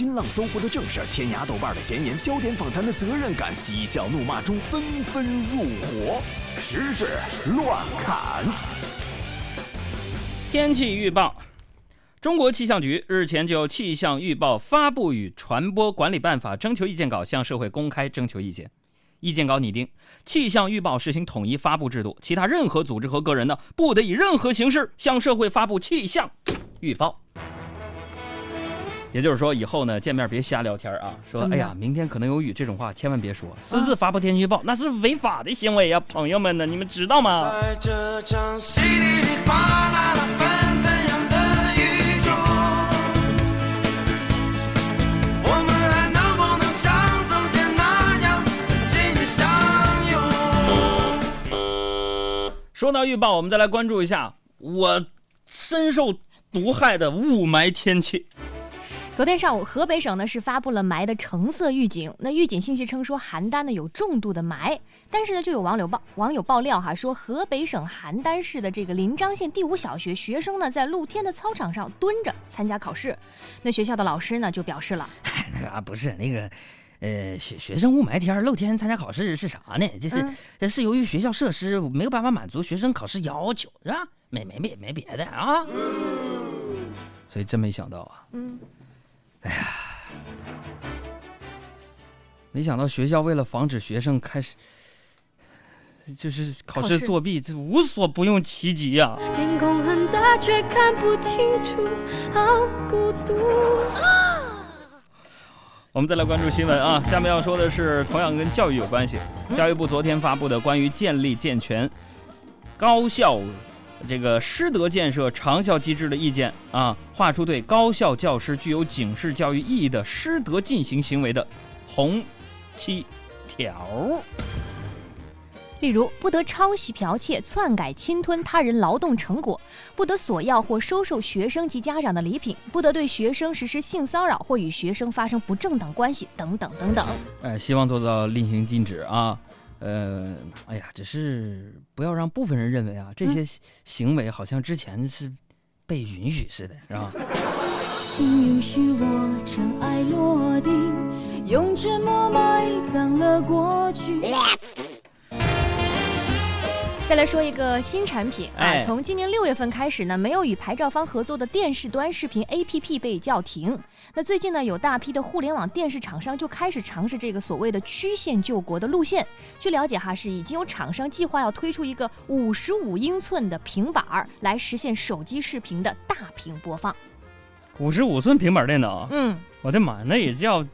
新浪、搜狐的正事儿，天涯、豆瓣的闲言，焦点访谈的责任感，嬉笑怒骂中纷纷入伙，时事乱砍。天气预报，中国气象局日前就气象预报发布与传播管理办法征求意见稿向社会公开征求意见。意见稿拟定，气象预报实行统一发布制度，其他任何组织和个人呢，不得以任何形式向社会发布气象预报。也就是说，以后呢见面别瞎聊天啊，说哎呀，明天可能有雨这种话千万别说，私自发布天气预报那是违法的行为呀，朋友们呢，你们知道吗？在这场稀里哗啦啦纷纷扬的雨中，我们还能不能像从前那样紧紧相拥？说到预报，我们再来关注一下我深受毒害的雾霾天气。昨天上午，河北省呢是发布了霾的橙色预警。那预警信息称说，邯郸呢有重度的霾。但是呢，就有网友爆网友爆料哈，说河北省邯郸市的这个临漳县第五小学学生呢，在露天的操场上蹲着参加考试。那学校的老师呢就表示了，那个不是那个，呃，学学生雾霾天露天参加考试是啥呢？就是这是由于学校设施没有办法满足学生考试要求，是吧？没没别没别的啊。所以真没想到啊。嗯。哎呀，没想到学校为了防止学生开始就是考试作弊，这无所不用其极呀！天空很大，却看不清楚，好孤独。我们再来关注新闻啊，下面要说的是同样跟教育有关系。教育部昨天发布的关于建立健全高校。这个师德建设长效机制的意见啊，画出对高校教师具有警示教育意义的师德进行行为的红七条。例如，不得抄袭、剽窃、篡改、侵吞他人劳动成果；不得索要或收受学生及家长的礼品；不得对学生实施性骚扰或与学生发生不正当关系等等等等。哎，希望做到令行禁止啊。呃，哎呀，只是不要让部分人认为啊，这些行为好像之前是被允许似的，是吧？请允许我尘埃落定，用沉默埋葬了过去。再来说一个新产品啊，从今年六月份开始呢，没有与牌照方合作的电视端视频 APP 被叫停。那最近呢，有大批的互联网电视厂商就开始尝试这个所谓的曲线救国的路线。据了解哈，是已经有厂商计划要推出一个五十五英寸的平板儿，来实现手机视频的大屏播放。五十五寸平板电脑？嗯，我的妈，那也叫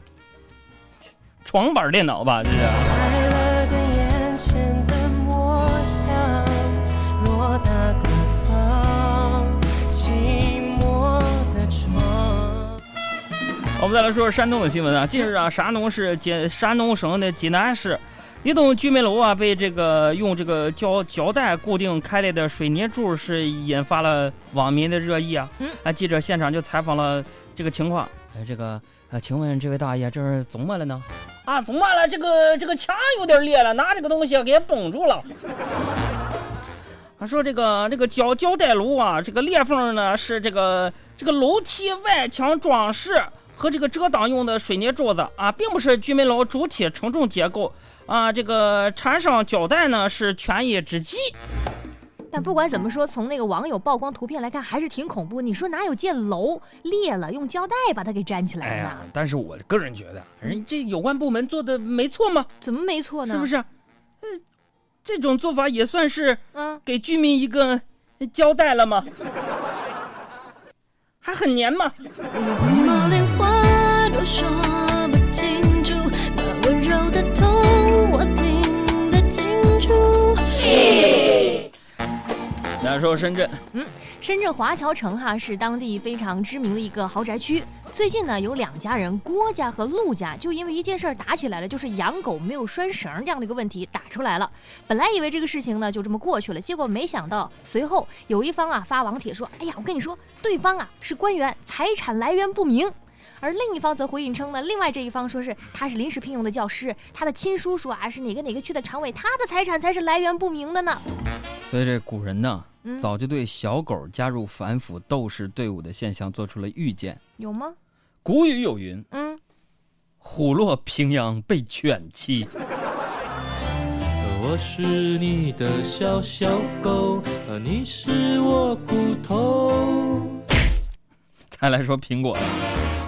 床板电脑吧？这是。我们再来说说山东的新闻啊。近日啊，山东市济山东省的济南市一栋居民楼啊，被这个用这个胶胶带固定开来的水泥柱是引发了网民的热议啊。嗯，啊，记者现场就采访了这个情况。呃，这个呃，请问这位大爷，这是怎么了呢？啊，怎么了？这个这个墙有点裂了，拿这个东西给绷住了。他说这个这个胶胶带楼啊，这个裂缝呢是这个这个楼梯外墙装饰。和这个遮挡用的水泥柱子啊，并不是居民楼主体承重结构啊。这个缠上胶带呢，是权宜之计。但不管怎么说，从那个网友曝光图片来看，还是挺恐怖。你说哪有建楼裂了用胶带把它给粘起来的呢？但是我个人觉得，人这有关部门做的没错吗？怎么没错呢？是不是？呃，这种做法也算是嗯，给居民一个交代了吗？还很黏吗？说深圳，嗯，深圳华侨城哈是当地非常知名的一个豪宅区。最近呢，有两家人，郭家和陆家，就因为一件事儿打起来了，就是养狗没有拴绳这样的一个问题打出来了。本来以为这个事情呢就这么过去了，结果没想到随后有一方啊发网帖说：“哎呀，我跟你说，对方啊是官员，财产来源不明。”而另一方则回应称呢，另外这一方说是他是临时聘用的教师，他的亲叔叔啊是哪个哪个区的常委，他的财产才是来源不明的呢。所以这古人呢？早就对小狗加入反腐斗士队伍的现象做出了预见。有吗？古语有云嗯，：“虎落平阳被犬欺。我是你的小小狗，而你是我骨头。”再来说苹果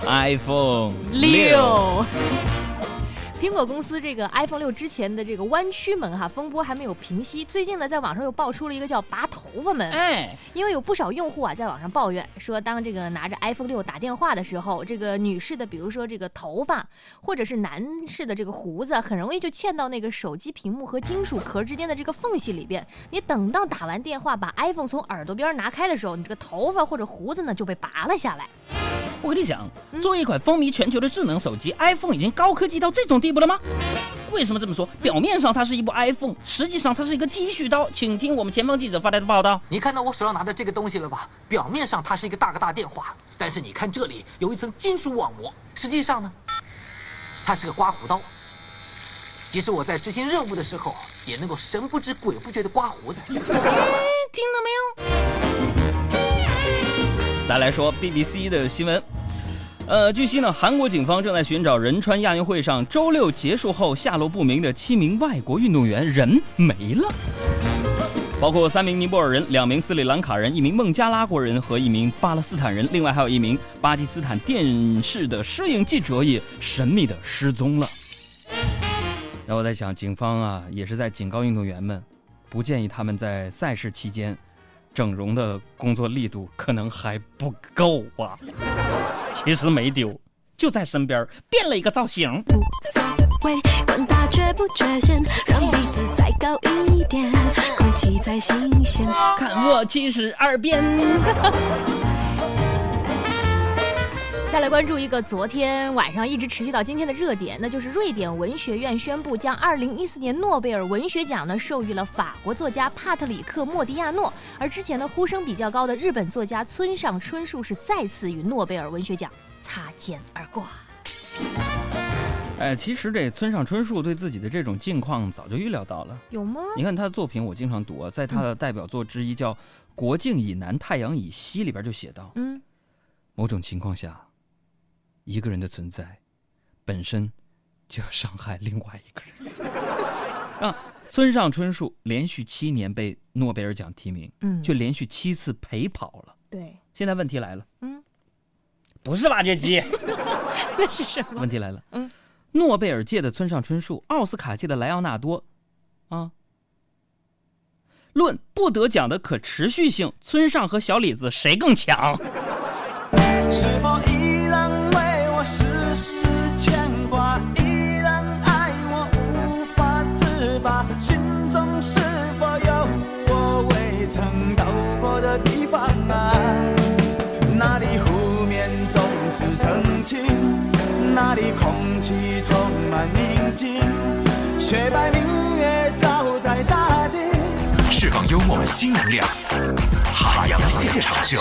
，iPhone 六。苹果公司这个 iPhone 六之前的这个弯曲门哈风波还没有平息，最近呢在网上又爆出了一个叫拔头发门，哎，因为有不少用户啊在网上抱怨说，当这个拿着 iPhone 六打电话的时候，这个女士的比如说这个头发，或者是男士的这个胡子，很容易就嵌到那个手机屏幕和金属壳之间的这个缝隙里边。你等到打完电话把 iPhone 从耳朵边拿开的时候，你这个头发或者胡子呢就被拔了下来。我跟你讲，作为一款风靡全球的智能手机，iPhone 已经高科技到这种地步了吗？为什么这么说？表面上它是一部 iPhone，实际上它是一个剃须刀。请听我们前方记者发来的报道。你看到我手上拿的这个东西了吧？表面上它是一个大哥大电话，但是你看这里有一层金属网膜，实际上呢，它是个刮胡刀。即使我在执行任务的时候，也能够神不知鬼不觉的刮胡子。听到没有？再来说 BBC 的新闻。呃，据悉呢，韩国警方正在寻找仁川亚运会上周六结束后下落不明的七名外国运动员，人没了，包括三名尼泊尔人、两名斯里兰卡人、一名孟加拉国人和一名巴勒斯坦人，另外还有一名巴基斯坦电视的摄影记者也神秘的失踪了。那我在想，警方啊也是在警告运动员们，不建议他们在赛事期间。整容的工作力度可能还不够啊！其实没丢，就在身边变了一个造型。无所谓，管他缺不缺陷，让鼻子再高一点，空气才新鲜。看我七十二变。再来关注一个昨天晚上一直持续到今天的热点，那就是瑞典文学院宣布将2014年诺贝尔文学奖呢授予了法国作家帕特里克·莫迪亚诺，而之前呢呼声比较高的日本作家村上春树是再次与诺贝尔文学奖擦肩而过。哎，其实这村上春树对自己的这种境况早就预料到了。有吗？你看他的作品，我经常读啊，在他的代表作之一叫《国境以南，太阳以西》里边就写到，嗯，某种情况下。一个人的存在，本身就要伤害另外一个人。啊村上春树连续七年被诺贝尔奖提名，嗯，却连续七次陪跑了。对，现在问题来了，嗯，不是挖掘机，那是什么？问题来了，嗯，诺贝尔界的村上春树，奥斯卡界的莱昂纳多，啊，论不得奖的可持续性，村上和小李子谁更强？是 否是澄清，那里空气充满宁静，雪白明月照在大地。释放幽默新能量，海洋现场秀。